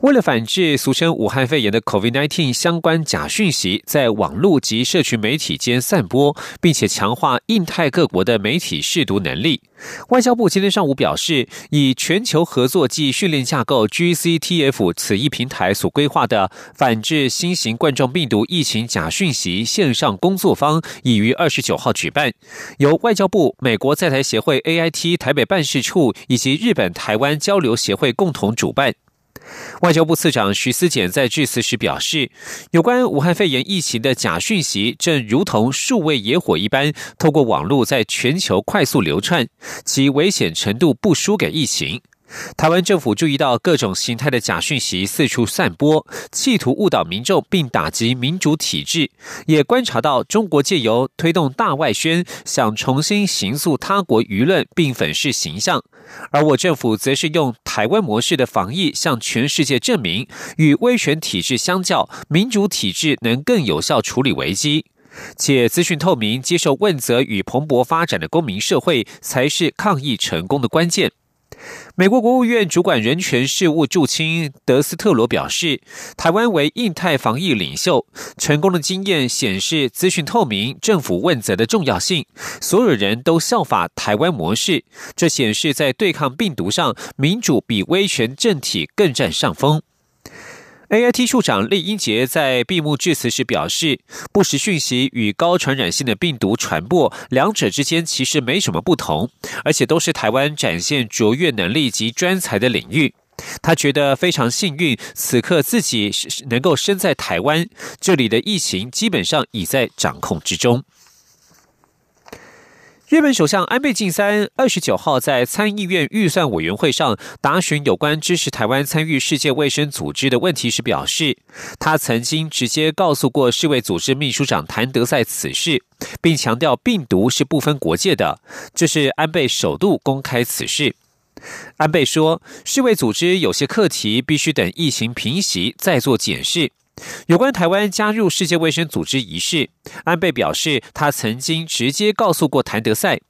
为了反制俗称武汉肺炎的 COVID-19 相关假讯息在网络及社群媒体间散播，并且强化印太各国的媒体试读能力，外交部今天上午表示，以全球合作暨训练架构 GCTF 此一平台所规划的反制新型冠状病毒疫情假讯息线上工作坊，已于二十九号举办，由外交部、美国在台协会 AIT 台北办事处以及日本台湾交流协会共同主办。外交部次长徐思俭在致辞时表示，有关武汉肺炎疫情的假讯息正如同数位野火一般，透过网络在全球快速流窜，其危险程度不输给疫情。台湾政府注意到各种形态的假讯息四处散播，企图误导民众并打击民主体制，也观察到中国借由推动大外宣，想重新形塑他国舆论并粉饰形象。而我政府则是用台湾模式的防疫，向全世界证明，与威权体制相较，民主体制能更有效处理危机，且资讯透明、接受问责与蓬勃发展的公民社会，才是抗疫成功的关键。美国国务院主管人权事务驻青德斯特罗表示，台湾为印太防疫领袖，成功的经验显示资讯透明、政府问责的重要性。所有人都效法台湾模式，这显示在对抗病毒上，民主比威权政体更占上风。A I T 处长厉英杰在闭幕致辞时表示，不实讯息与高传染性的病毒传播，两者之间其实没什么不同，而且都是台湾展现卓越能力及专才的领域。他觉得非常幸运，此刻自己能够身在台湾，这里的疫情基本上已在掌控之中。日本首相安倍晋三二十九号在参议院预算委员会上答询有关支持台湾参与世界卫生组织的问题时表示，他曾经直接告诉过世卫组织秘书长谭德赛此事，并强调病毒是不分国界的。这是安倍首度公开此事。安倍说，世卫组织有些课题必须等疫情平息再做检视。有关台湾加入世界卫生组织一事，安倍表示，他曾经直接告诉过谭德赛。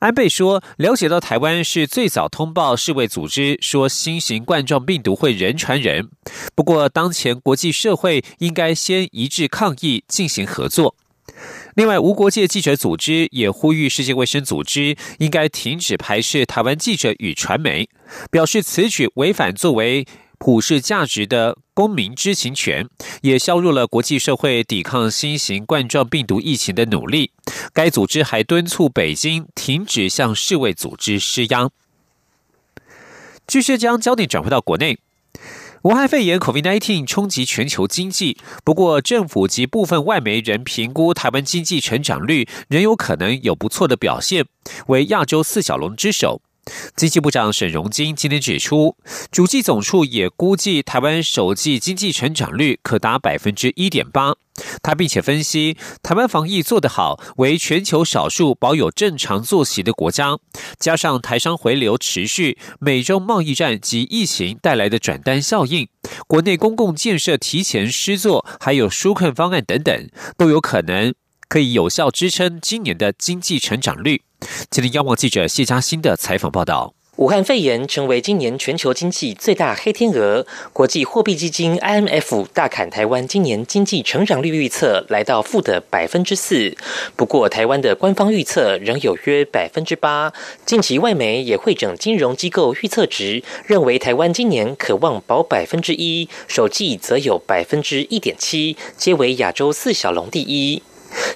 安倍说，了解到台湾是最早通报世卫组织说新型冠状病毒会人传人，不过当前国际社会应该先一致抗疫，进行合作。另外，无国界记者组织也呼吁世界卫生组织应该停止排斥台湾记者与传媒，表示此举违反作为。普世价值的公民知情权，也削弱了国际社会抵抗新型冠状病毒疫情的努力。该组织还敦促北京停止向世卫组织施压。继续将焦点转回到国内，武汉肺炎 （COVID-19） 冲击全球经济，不过政府及部分外媒仍评估台湾经济成长率仍有可能有不错的表现，为亚洲四小龙之首。经济部长沈荣金今天指出，主计总处也估计台湾首季经济成长率可达百分之一点八。他并且分析，台湾防疫做得好，为全球少数保有正常作息的国家，加上台商回流持续，美中贸易战及疫情带来的转单效应，国内公共建设提前施作，还有纾困方案等等，都有可能可以有效支撑今年的经济成长率。今天，央望记者谢嘉欣的采访报道：武汉肺炎成为今年全球经济最大黑天鹅。国际货币基金 IMF 大砍台湾今年经济成长率预测，来到负的百分之四。不过，台湾的官方预测仍有约百分之八。近期外媒也会整金融机构预测值，认为台湾今年可望保百分之一，首季则有百分之一点七，皆为亚洲四小龙第一。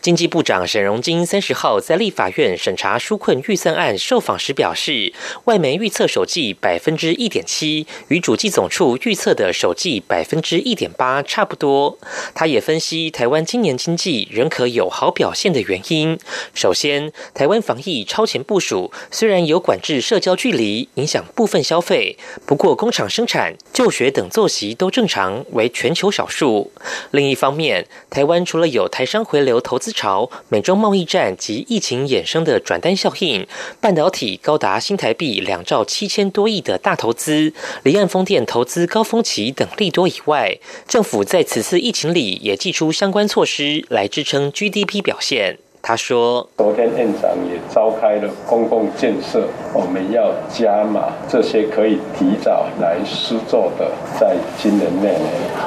经济部长沈荣金三十号在立法院审查纾困预算案受访时表示，外媒预测首季百分之一点七，与主计总处预测的首季百分之一点八差不多。他也分析台湾今年经济仍可有好表现的原因。首先，台湾防疫超前部署，虽然有管制社交距离，影响部分消费，不过工厂生产、就学等作息都正常，为全球少数。另一方面，台湾除了有台商回流。投资潮、美中贸易战及疫情衍生的转单效应、半导体高达新台币两兆七千多亿的大投资、离岸风电投资高峰期等利多以外，政府在此次疫情里也祭出相关措施来支撑 GDP 表现。他说：“昨天院长也召开了公共建设，我们要加码这些可以提早来施作的，在今年内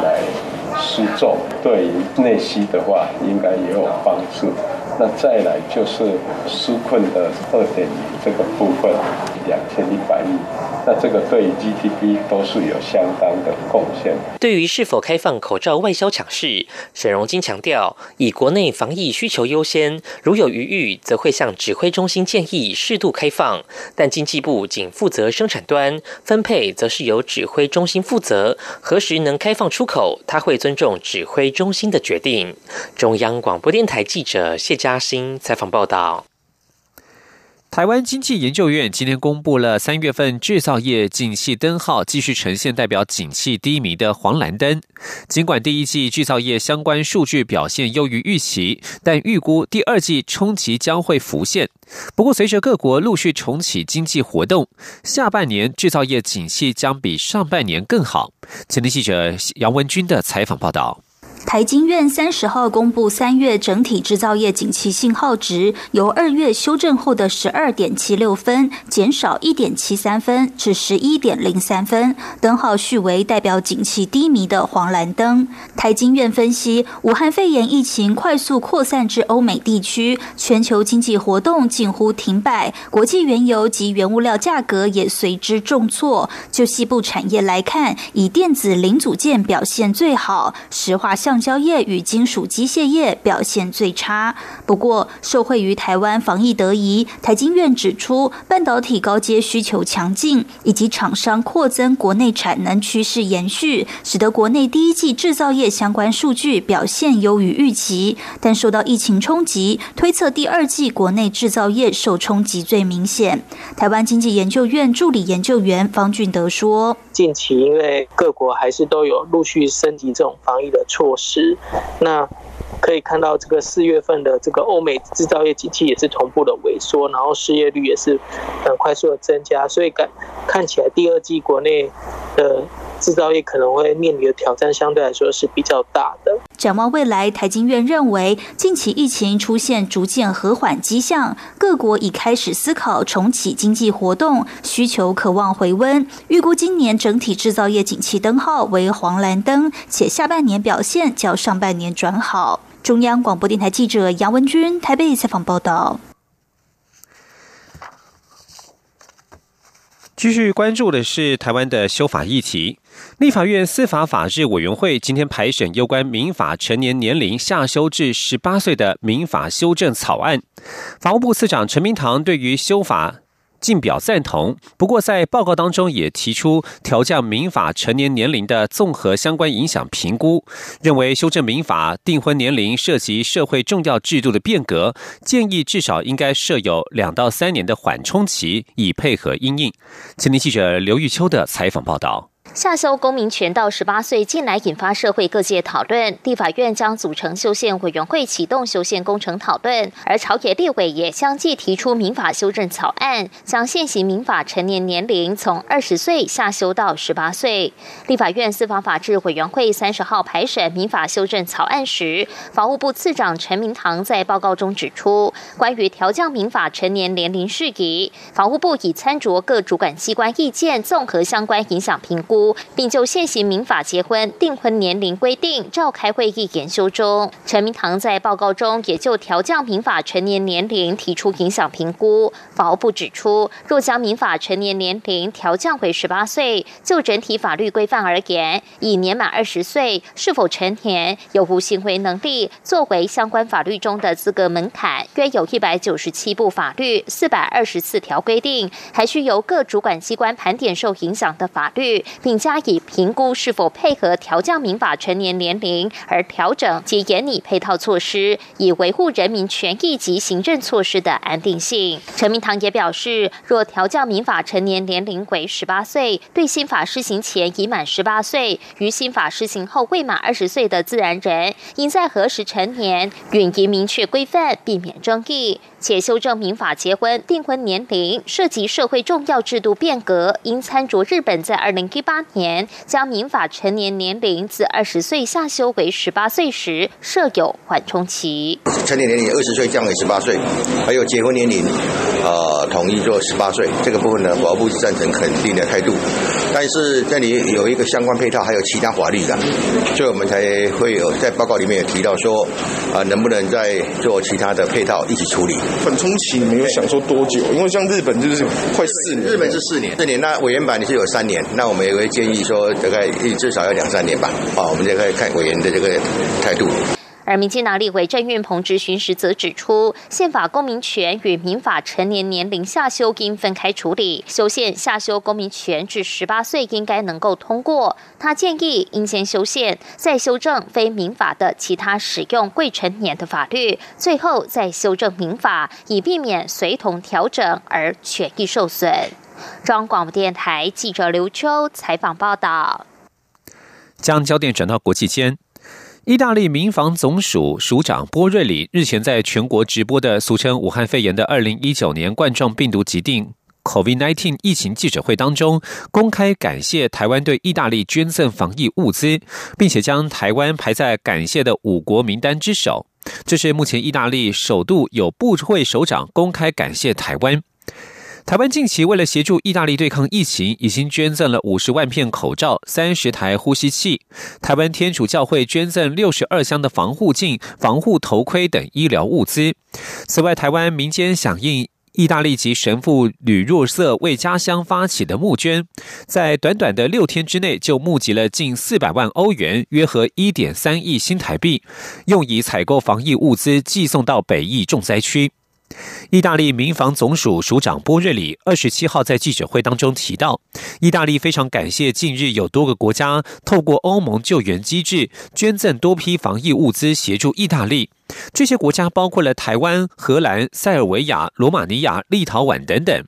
来施作，对于内需的话，应该也有帮助。那再来就是纾困的二点零这个部分，两千一百亿。”那这个对 GDP 都是有相当的贡献。对于是否开放口罩外销抢市，沈荣金强调，以国内防疫需求优先，如有余裕，则会向指挥中心建议适度开放。但经济部仅负责生产端，分配则是由指挥中心负责。何时能开放出口，他会尊重指挥中心的决定。中央广播电台记者谢嘉欣采访报道。台湾经济研究院今天公布了三月份制造业景气灯号，继续呈现代表景气低迷的黄蓝灯。尽管第一季制造业相关数据表现优于预期，但预估第二季冲击将会浮现。不过，随着各国陆续重启经济活动，下半年制造业景气将比上半年更好。前天记者杨文军的采访报道。台经院三十号公布三月整体制造业景气信号值，由二月修正后的十二点七六分减少一点七三分至十一点零三分，灯号续为代表景气低迷的黄蓝灯。台经院分析，武汉肺炎疫情快速扩散至欧美地区，全球经济活动近乎停摆，国际原油及原物料价格也随之重挫。就西部产业来看，以电子零组件表现最好，石化橡胶业与金属机械业表现最差。不过，受惠于台湾防疫得宜，台经院指出，半导体高阶需求强劲，以及厂商扩增国内产能趋势延续，使得国内第一季制造业相关数据表现优于预期。但受到疫情冲击，推测第二季国内制造业受冲击最明显。台湾经济研究院助理研究员方俊德说：“近期因为各国还是都有陆续升级这种防疫的措施，那可以看到这个四月份的这个欧美制造业机器也是同步的萎缩，然后失业率也是很快速的增加，所以看看起来第二季国内的制造业可能会面临的挑战相对来说是比较大的。展望未来，台经院认为近期疫情出现逐渐和缓迹象，各国已开始思考重启经济活动，需求渴望回温。预估今年整体制造业景气灯号为黄蓝灯，且下半年表现较上半年转好。中央广播电台记者杨文君台北采访报道。继续关注的是台湾的修法议题。立法院司法法制委员会今天排审有关民法成年年龄下修至十八岁的民法修正草案。法务部次长陈明堂对于修法。尽表赞同，不过在报告当中也提出调降民法成年年龄的综合相关影响评估，认为修正民法订婚年龄涉及社会重要制度的变革，建议至少应该设有两到三年的缓冲期，以配合应应。前天记者刘玉秋的采访报道。下修公民权到十八岁，近来引发社会各界讨论。地法院将组成修宪委员会，启动修宪工程讨论。而朝野立委也相继提出民法修正草案，将现行民法成年年龄从二十岁下修到十八岁。立法院司法法制委员会三十号排审民法修正草案时，法务部次长陈明堂在报告中指出，关于调降民法成年年龄事宜，法务部已参酌各主管机关意见，综合相关影响评估。并就现行民法结婚订婚年龄规定召开会议研修中，陈明堂在报告中也就调降民法成年年龄提出影响评估。法务部指出，若将民法成年年龄调降为十八岁，就整体法律规范而言，以年满二十岁是否成年、有无行为能力作为相关法律中的资格门槛，约有一百九十七部法律、四百二十四条规定，还需由各主管机关盘点受影响的法律，并。加以评估是否配合调降民法成年年龄而调整及严拟配套措施，以维护人民权益及行政措施的安定性。陈明堂也表示，若调降民法成年年龄为十八岁，对新法施行前已满十八岁，于新法施行后未满二十岁的自然人，应在何时成年，允宜明确规范，避免争议。且修正民法结婚订婚年龄涉及社会重要制度变革，应参照日本在二零一八年将民法成年年龄自二十岁下修为十八岁时设有缓冲期。成年年龄二十岁降为十八岁，还有结婚年龄，呃，统一做十八岁。这个部分呢，法务部是赞成肯定的态度。但是这里有一个相关配套，还有其他法律的，所以我们才会有在报告里面也提到说，啊，能不能再做其他的配套一起处理。缓冲期你没有想说多久？因为像日本就是快四年，日本是四年，四年。那委员版你是有三年，那我们也会建议说大概至少要两三年吧。好，我们再看看委员的这个态度。而民进党立委郑运鹏质询时则指出，宪法公民权与民法成年年龄下修应分开处理，修宪下修公民权至十八岁应该能够通过。他建议应先修宪，再修正非民法的其他使用未成年的法律，最后再修正民法，以避免随同调整而权益受损。中央广播电台记者刘秋采访报道。将焦点转到国际间。意大利民防总署署长波瑞里日前在全国直播的俗称武汉肺炎的二零一九年冠状病毒疾病 （COVID-19） 疫情记者会当中，公开感谢台湾对意大利捐赠防疫物资，并且将台湾排在感谢的五国名单之首。这是目前意大利首度有部会首长公开感谢台湾。台湾近期为了协助意大利对抗疫情，已经捐赠了五十万片口罩、三十台呼吸器。台湾天主教会捐赠六十二箱的防护镜、防护头盔等医疗物资。此外，台湾民间响应意大利籍神父吕若瑟为家乡发起的募捐，在短短的六天之内就募集了近四百万欧元，约合一点三亿新台币，用以采购防疫物资，寄送到北翼重灾区。意大利民防总署署长波瑞里二十七号在记者会当中提到，意大利非常感谢近日有多个国家透过欧盟救援机制捐赠多批防疫物资协助意大利。这些国家包括了台湾、荷兰、塞尔维亚、罗马尼亚、立陶宛等等。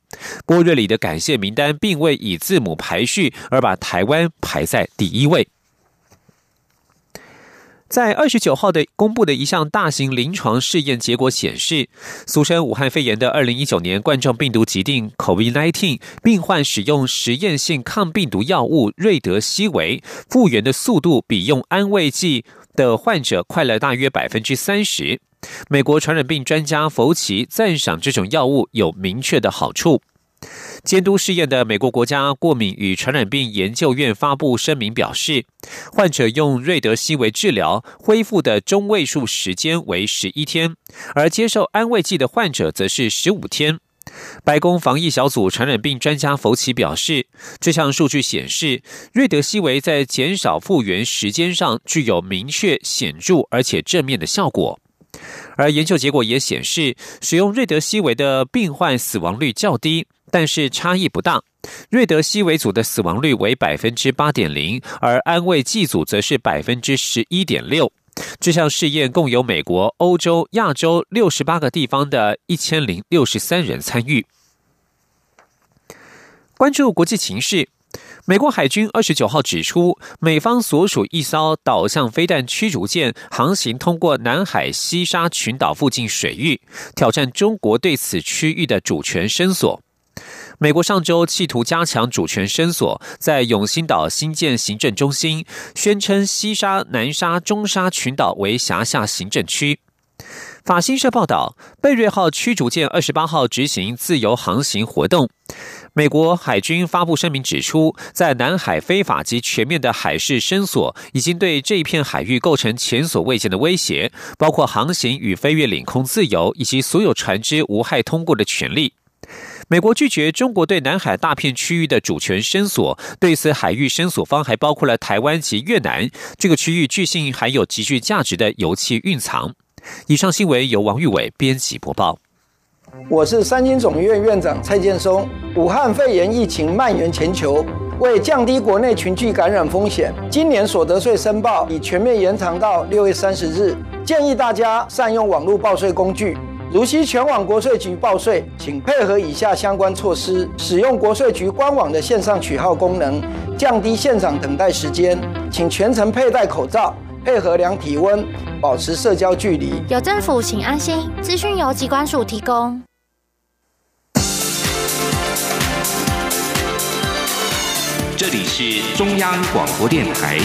波瑞里的感谢名单并未以字母排序，而把台湾排在第一位。在二十九号的公布的一项大型临床试验结果显示，俗称武汉肺炎的二零一九年冠状病毒疾病 （COVID-19） 病患使用实验性抗病毒药物瑞德西韦，复原的速度比用安慰剂的患者快了大约百分之三十。美国传染病专家福奇赞赏这种药物有明确的好处。监督试验的美国国家过敏与传染病研究院发布声明表示，患者用瑞德西韦治疗恢复的中位数时间为十一天，而接受安慰剂的患者则是十五天。白宫防疫小组传染病专家福奇表示，这项数据显示，瑞德西韦在减少复原时间上具有明确、显著而且正面的效果。而研究结果也显示，使用瑞德西韦的病患死亡率较低。但是差异不大，瑞德西韦组的死亡率为百分之八点零，而安慰剂组则是百分之十一点六。这项试验共有美国、欧洲、亚洲六十八个地方的一千零六十三人参与。关注国际情势，美国海军二十九号指出，美方所属一艘导向飞弹驱逐舰航行通过南海西沙群岛附近水域，挑战中国对此区域的主权伸索。美国上周企图加强主权伸索，在永兴岛新建行政中心，宣称西沙、南沙、中沙群岛为辖下行政区。法新社报道，贝瑞号驱逐舰二十八号执行自由航行活动。美国海军发布声明指出，在南海非法及全面的海事伸索，已经对这一片海域构成前所未见的威胁，包括航行与飞越领空自由，以及所有船只无害通过的权利。美国拒绝中国对南海大片区域的主权伸索，对此海域伸索方还包括了台湾及越南。这个区域据信还有极具价值的油气蕴藏。以上新闻由王玉伟编辑播报。我是三军总院院长蔡建松。武汉肺炎疫情蔓延全球，为降低国内群聚感染风险，今年所得税申报已全面延长到六月三十日。建议大家善用网络报税工具，如需全网国税局报税，请配合以下相关措施：使用国税局官网的线上取号功能，降低现场等待时间。请全程佩戴口罩，配合量体温，保持社交距离。有政府，请安心。资讯由机关署提供。这里是中央广播电台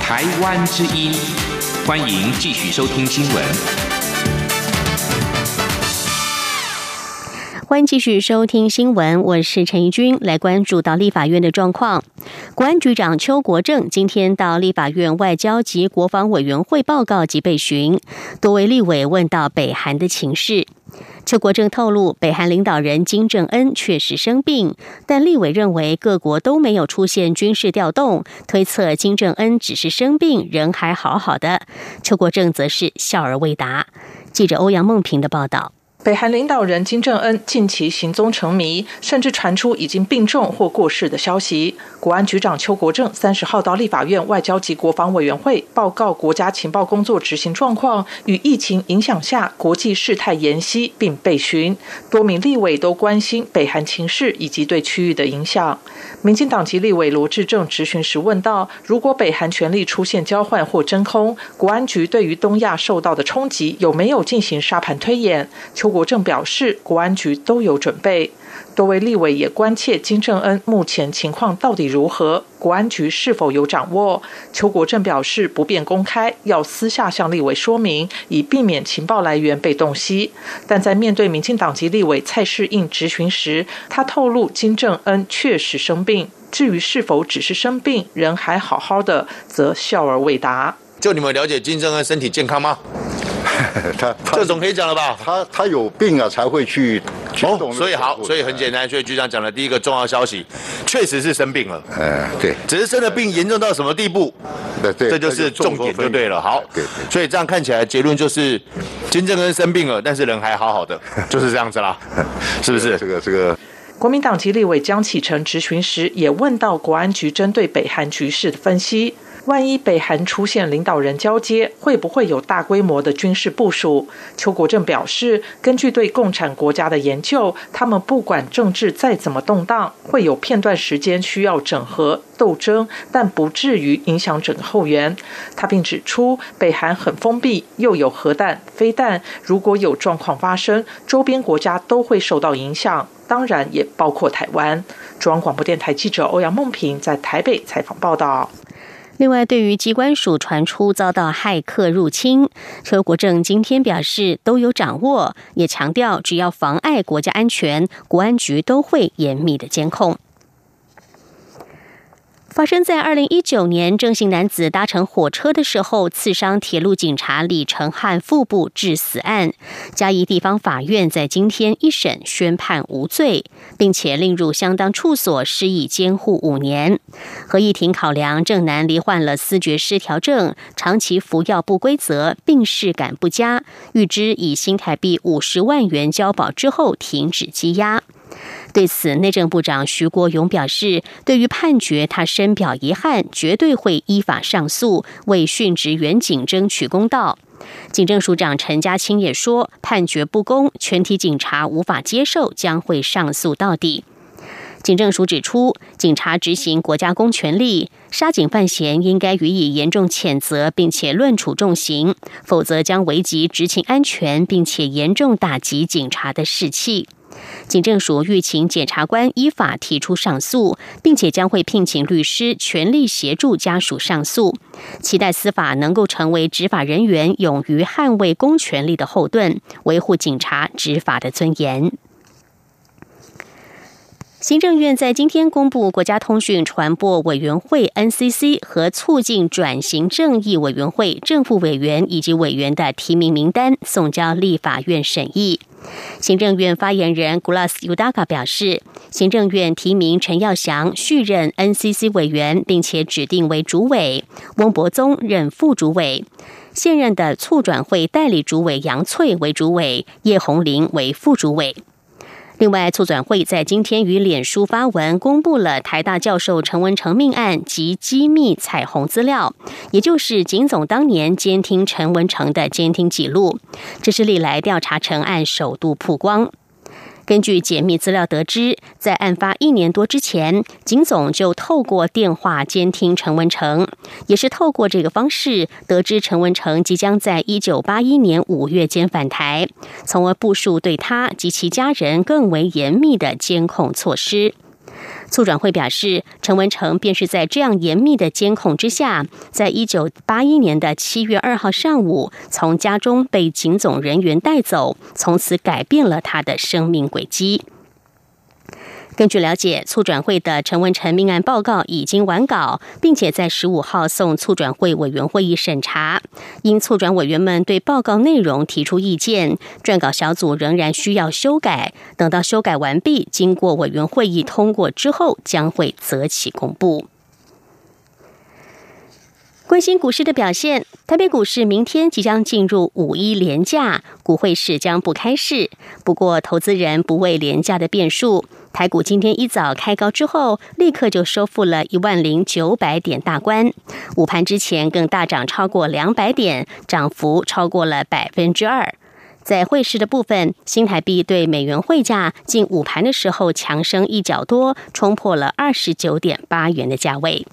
台湾之音，欢迎继续收听新闻。欢迎继续收听新闻，我是陈怡君，来关注到立法院的状况。国安局长邱国正今天到立法院外交及国防委员会报告及备询，多位立委问到北韩的情势。邱国正透露，北韩领导人金正恩确实生病，但立委认为各国都没有出现军事调动，推测金正恩只是生病，人还好好的。邱国正则是笑而未答。记者欧阳梦平的报道。北韩领导人金正恩近期行踪成谜，甚至传出已经病重或过世的消息。国安局长邱国正三十号到立法院外交及国防委员会报告国家情报工作执行状况与疫情影响下国际事态延息，并被询。多名立委都关心北韩情势以及对区域的影响。民进党籍立委罗志正质询时问道：“如果北韩权力出现交换或真空，国安局对于东亚受到的冲击有没有进行沙盘推演？”邱国正表示，国安局都有准备。多位立委也关切金正恩目前情况到底如何，国安局是否有掌握？邱国正表示不便公开，要私下向立委说明，以避免情报来源被洞悉。但在面对民进党籍立委蔡世应质询时，他透露金正恩确实生病，至于是否只是生病，人还好好的，则笑而未答。就你们了解金正恩身体健康吗？他这总可以讲了吧？他他有病啊，才会去哦。所以好，所以很简单。所以局长讲的第一个重要消息，确实是生病了。哎，对，只是生的病严重到什么地步？对对，这就是重点就对了。好，对，所以这样看起来结论就是金正恩生病了，但是人还好好的，就是这样子啦，是不是？这个这个。国民党籍立委江启臣质询时也问到国安局针对北韩局势的分析。万一北韩出现领导人交接，会不会有大规模的军事部署？邱国正表示，根据对共产国家的研究，他们不管政治再怎么动荡，会有片段时间需要整合斗争，但不至于影响整个后援。他并指出，北韩很封闭，又有核弹、飞弹，如果有状况发生，周边国家都会受到影响，当然也包括台湾。中央广播电台记者欧阳梦平在台北采访报道。另外，对于机关署传出遭到骇客入侵，邱国正今天表示都有掌握，也强调只要妨碍国家安全，国安局都会严密的监控。发生在二零一九年，郑姓男子搭乘火车的时候刺伤铁路警察李成汉腹部致死案，嘉义地方法院在今天一审宣判无罪，并且令入相当处所施以监护五年。合议庭考量郑男罹患了思觉失调症，长期服药不规则，病视感不佳，预支以新台币五十万元交保之后停止羁押。对此，内政部长徐国勇表示，对于判决，他深表遗憾，绝对会依法上诉，为殉职员警争取公道。警政署长陈家清也说，判决不公，全体警察无法接受，将会上诉到底。警政署指出，警察执行国家公权力，杀警犯嫌应该予以严重谴责，并且论处重刑，否则将危及执勤安全，并且严重打击警察的士气。警政署欲请检察官依法提出上诉，并且将会聘请律师全力协助家属上诉。期待司法能够成为执法人员勇于捍卫公权力的后盾，维护警察执法的尊严。行政院在今天公布国家通讯传播委员会 NCC 和促进转型正义委员会正副委员以及委员的提名名单，送交立法院审议。行政院发言人 Glas Udaka 表示，行政院提名陈耀祥续任 NCC 委员，并且指定为主委；翁博宗任副主委；现任的促转会代理主委杨翠为主委，叶红林为副主委。另外，促转会在今天与脸书发文，公布了台大教授陈文成命案及机密彩虹资料，也就是警总当年监听陈文成的监听记录，这是历来调查陈案首度曝光。根据解密资料得知，在案发一年多之前，警总就透过电话监听陈文成，也是透过这个方式得知陈文成即将在一九八一年五月间返台，从而部署对他及其家人更为严密的监控措施。促转会表示，陈文成便是在这样严密的监控之下，在一九八一年的七月二号上午，从家中被警总人员带走，从此改变了他的生命轨迹。根据了解，促转会的陈文成命案报告已经完稿，并且在十五号送促转会委员会议审查。因促转委员们对报告内容提出意见，撰稿小组仍然需要修改。等到修改完毕，经过委员会议通过之后，将会择期公布。关心股市的表现，台北股市明天即将进入五一连假，股会市将不开市。不过，投资人不畏连假的变数，台股今天一早开高之后，立刻就收复了一万零九百点大关。午盘之前更大涨超过两百点，涨幅超过了百分之二。在汇市的部分，新台币对美元汇价近午盘的时候强升一角多，冲破了二十九点八元的价位。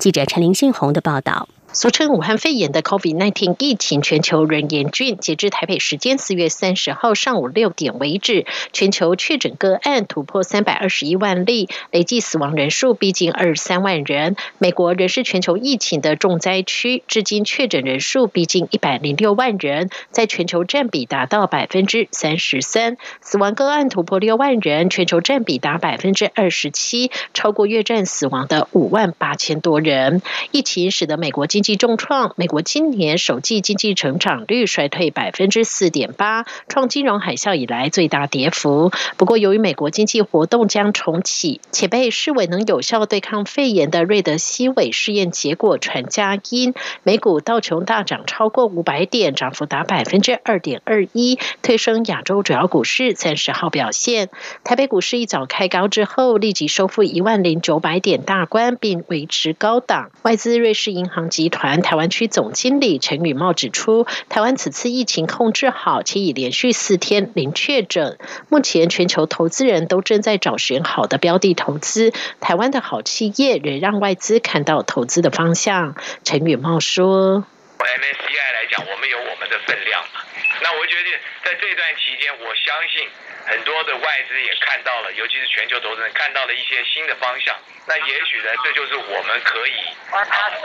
记者陈林信宏的报道。俗称武汉肺炎的 COVID-19 疫情全球仍严峻。截至台北时间四月三十号上午六点为止，全球确诊个案突破三百二十一万例，累计死亡人数逼近二十三万人。美国仍是全球疫情的重灾区，至今确诊人数逼近一百零六万人，在全球占比达到百分之三十三。死亡个案突破六万人，全球占比达百分之二十七，超过越战死亡的五万八千多人。疫情使得美国经济重创，美国今年首季经济成长率衰退百分之四点八，创金融海啸以来最大跌幅。不过，由于美国经济活动将重启，且被视为能有效对抗肺炎的瑞德西韦试验结果传佳音，美股道琼大涨超过五百点，涨幅达百分之二点二一，推升亚洲主要股市三十号表现。台北股市一早开高之后，立即收复一万零九百点大关，并维持高档。外资瑞士银行集团团台湾区总经理陈宇茂指出，台湾此次疫情控制好，且已连续四天零确诊。目前全球投资人都正在找寻好的标的投资，台湾的好企业仍让外资看到投资的方向。陈宇茂说：“MSCI 来讲，我们有我们的分量嘛。那我觉得在这段期间，我相信。”很多的外资也看到了，尤其是全球投资人看到了一些新的方向。那也许呢，这就是我们可以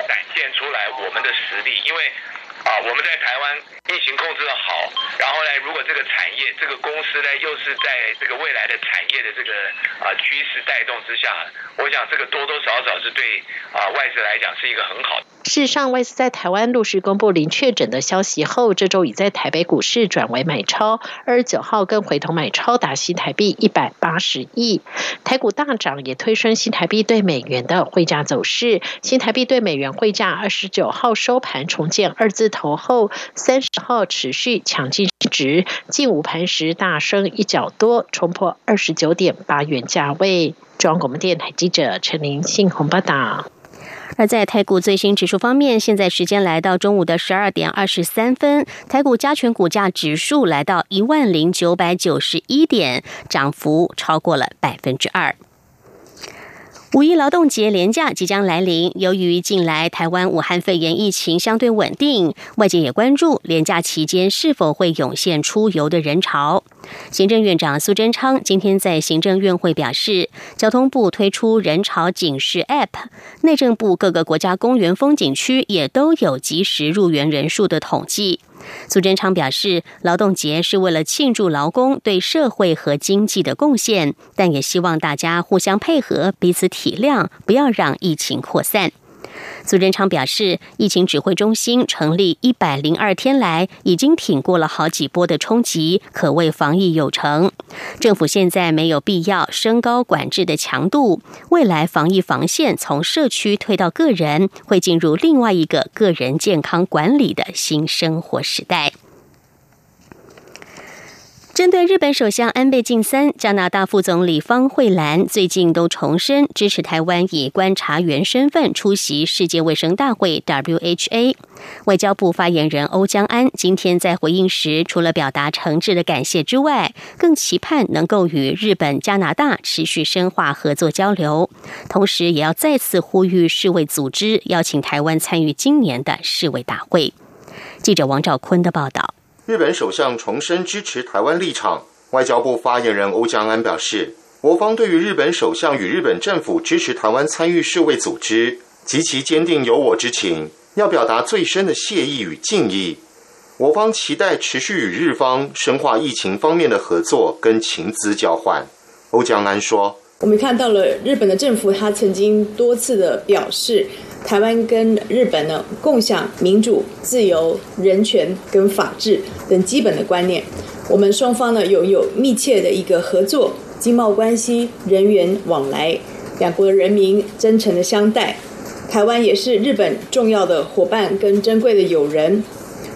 展现出来我们的实力，因为啊，我们在台湾疫情控制的好，然后呢，如果这个产业、这个公司呢，又是在这个未来的产业的这个啊趋势带动之下，我想这个多多少少是对啊外资来讲是一个很好的。事实上，外资在台湾陆续公布零确诊的消息后，这周已在台北股市转为买超，二十九号更回头买超达新台币一百八十亿。台股大涨也推升新台币对美元的汇价走势。新台币对美元汇价二十九号收盘重建二字头后，三十号持续强劲值，近午盘时大升一角多，冲破二十九点八元价位。中央广播电台记者陈林信鸿报道。而在台股最新指数方面，现在时间来到中午的十二点二十三分，台股加权股价指数来到一万零九百九十一点，涨幅超过了百分之二。五一劳动节连假即将来临，由于近来台湾武汉肺炎疫情相对稳定，外界也关注连假期间是否会涌现出游的人潮。行政院长苏贞昌今天在行政院会表示，交通部推出人潮警示 App，内政部各个国家公园风景区也都有及时入园人数的统计。苏贞昌表示，劳动节是为了庆祝劳工对社会和经济的贡献，但也希望大家互相配合，彼此体谅，不要让疫情扩散。苏贞昌表示，疫情指挥中心成立一百零二天来，已经挺过了好几波的冲击，可谓防疫有成。政府现在没有必要升高管制的强度，未来防疫防线从社区推到个人，会进入另外一个个人健康管理的新生活时代。针对日本首相安倍晋三、加拿大副总理方慧兰最近都重申支持台湾以观察员身份出席世界卫生大会 （WHA），外交部发言人欧江安今天在回应时，除了表达诚挚的感谢之外，更期盼能够与日本、加拿大持续深化合作交流，同时也要再次呼吁世卫组织邀请台湾参与今年的世卫大会。记者王兆坤的报道。日本首相重申支持台湾立场。外交部发言人欧江安表示，我方对于日本首相与日本政府支持台湾参与世卫组织及其坚定有我之情，要表达最深的谢意与敬意。我方期待持续与日方深化疫情方面的合作跟情资交换。欧江安说：“我们看到了日本的政府，他曾经多次的表示。”台湾跟日本呢，共享民主、自由、人权跟法治等基本的观念。我们双方呢，拥有密切的一个合作、经贸关系、人员往来，两国人民真诚的相待。台湾也是日本重要的伙伴跟珍贵的友人。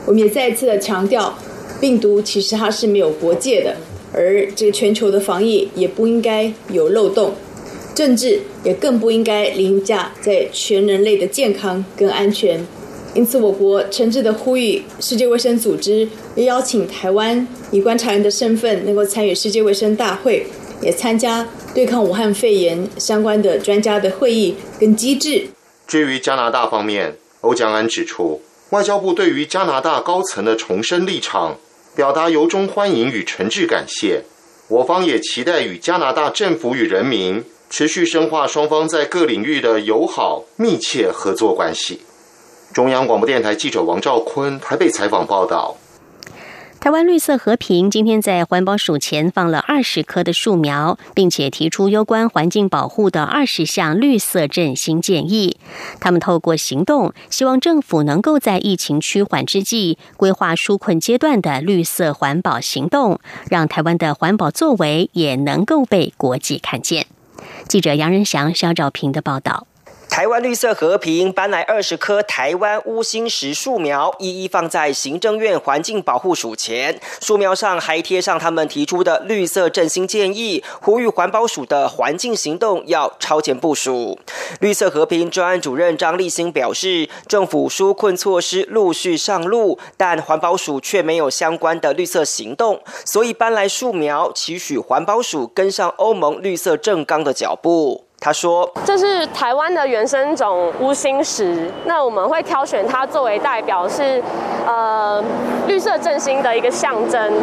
我们也再一次的强调，病毒其实它是没有国界的，而这个全球的防疫也不应该有漏洞。政治也更不应该凌驾在全人类的健康跟安全，因此我国诚挚的呼吁世界卫生组织邀请台湾以观察员的身份能够参与世界卫生大会，也参加对抗武汉肺炎相关的专家的会议跟机制。至于加拿大方面，欧江安指出，外交部对于加拿大高层的重申立场，表达由衷欢迎与诚挚感谢。我方也期待与加拿大政府与人民。持续深化双方在各领域的友好密切合作关系。中央广播电台记者王兆坤台北采访报道。台湾绿色和平今天在环保署前放了二十棵的树苗，并且提出有关环境保护的二十项绿色振兴建议。他们透过行动，希望政府能够在疫情趋缓之际，规划纾困阶段的绿色环保行动，让台湾的环保作为也能够被国际看见。记者杨仁祥、肖兆平的报道。台湾绿色和平搬来二十棵台湾乌心石树苗，一一放在行政院环境保护署前。树苗上还贴上他们提出的绿色振兴建议，呼吁环保署的环境行动要超前部署。绿色和平专案主任张立新表示，政府纾困措施陆续上路，但环保署却没有相关的绿色行动，所以搬来树苗，期许环保署跟上欧盟绿色正纲的脚步。他说：“这是台湾的原生种乌心石，那我们会挑选它作为代表，是呃绿色振兴的一个象征。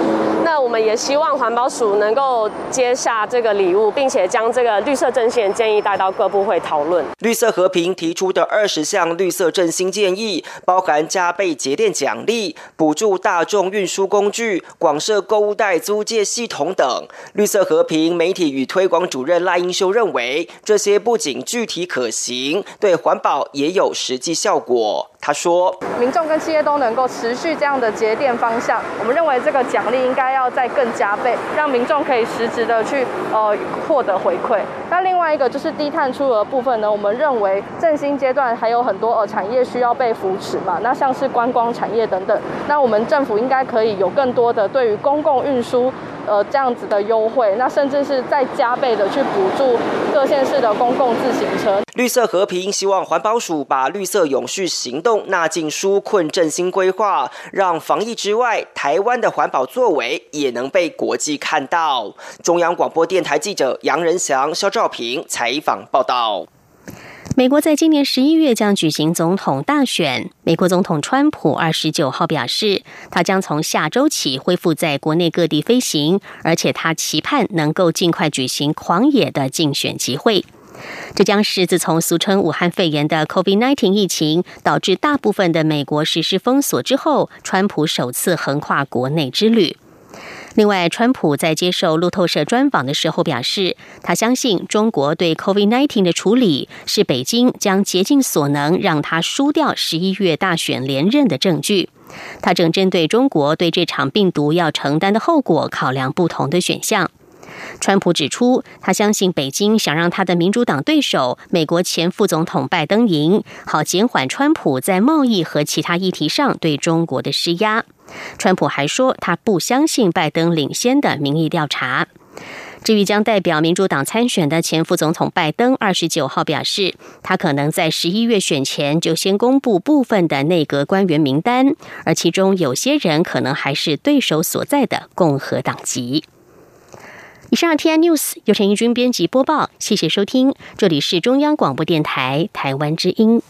那我们也希望环保署能够接下这个礼物，并且将这个绿色振兴的建议带到各部会讨论。绿色和平提出的二十项绿色振兴建议，包含加倍节电奖励、补助大众运输工具、广设购物袋租借系统等。绿色和平媒体与推广主任赖英修认为。”这些不仅具体可行，对环保也有实际效果。他说：“民众跟企业都能够持续这样的节电方向，我们认为这个奖励应该要再更加倍，让民众可以实质的去呃获得回馈。那另外一个就是低碳出额部分呢，我们认为振兴阶段还有很多呃产业需要被扶持嘛，那像是观光产业等等，那我们政府应该可以有更多的对于公共运输。”呃，这样子的优惠，那甚至是再加倍的去补助各县市的公共自行车。绿色和平希望环保署把绿色永续行动纳进纾困振兴规划，让防疫之外，台湾的环保作为也能被国际看到。中央广播电台记者杨仁祥、肖兆平采访报道。美国在今年十一月将举行总统大选。美国总统川普二十九号表示，他将从下周起恢复在国内各地飞行，而且他期盼能够尽快举行狂野的竞选集会。这将是自从俗称武汉肺炎的 COVID-19 疫情导致大部分的美国实施封锁之后，川普首次横跨国内之旅。另外，川普在接受路透社专访的时候表示，他相信中国对 COVID-19 的处理是北京将竭尽所能让他输掉十一月大选连任的证据。他正针对中国对这场病毒要承担的后果考量不同的选项。川普指出，他相信北京想让他的民主党对手美国前副总统拜登赢，好减缓川普在贸易和其他议题上对中国的施压。川普还说，他不相信拜登领先的民意调查。至于将代表民主党参选的前副总统拜登，二十九号表示，他可能在十一月选前就先公布部分的内阁官员名单，而其中有些人可能还是对手所在的共和党籍。以上 T N News 由陈义军编辑播报，谢谢收听，这里是中央广播电台台湾之音。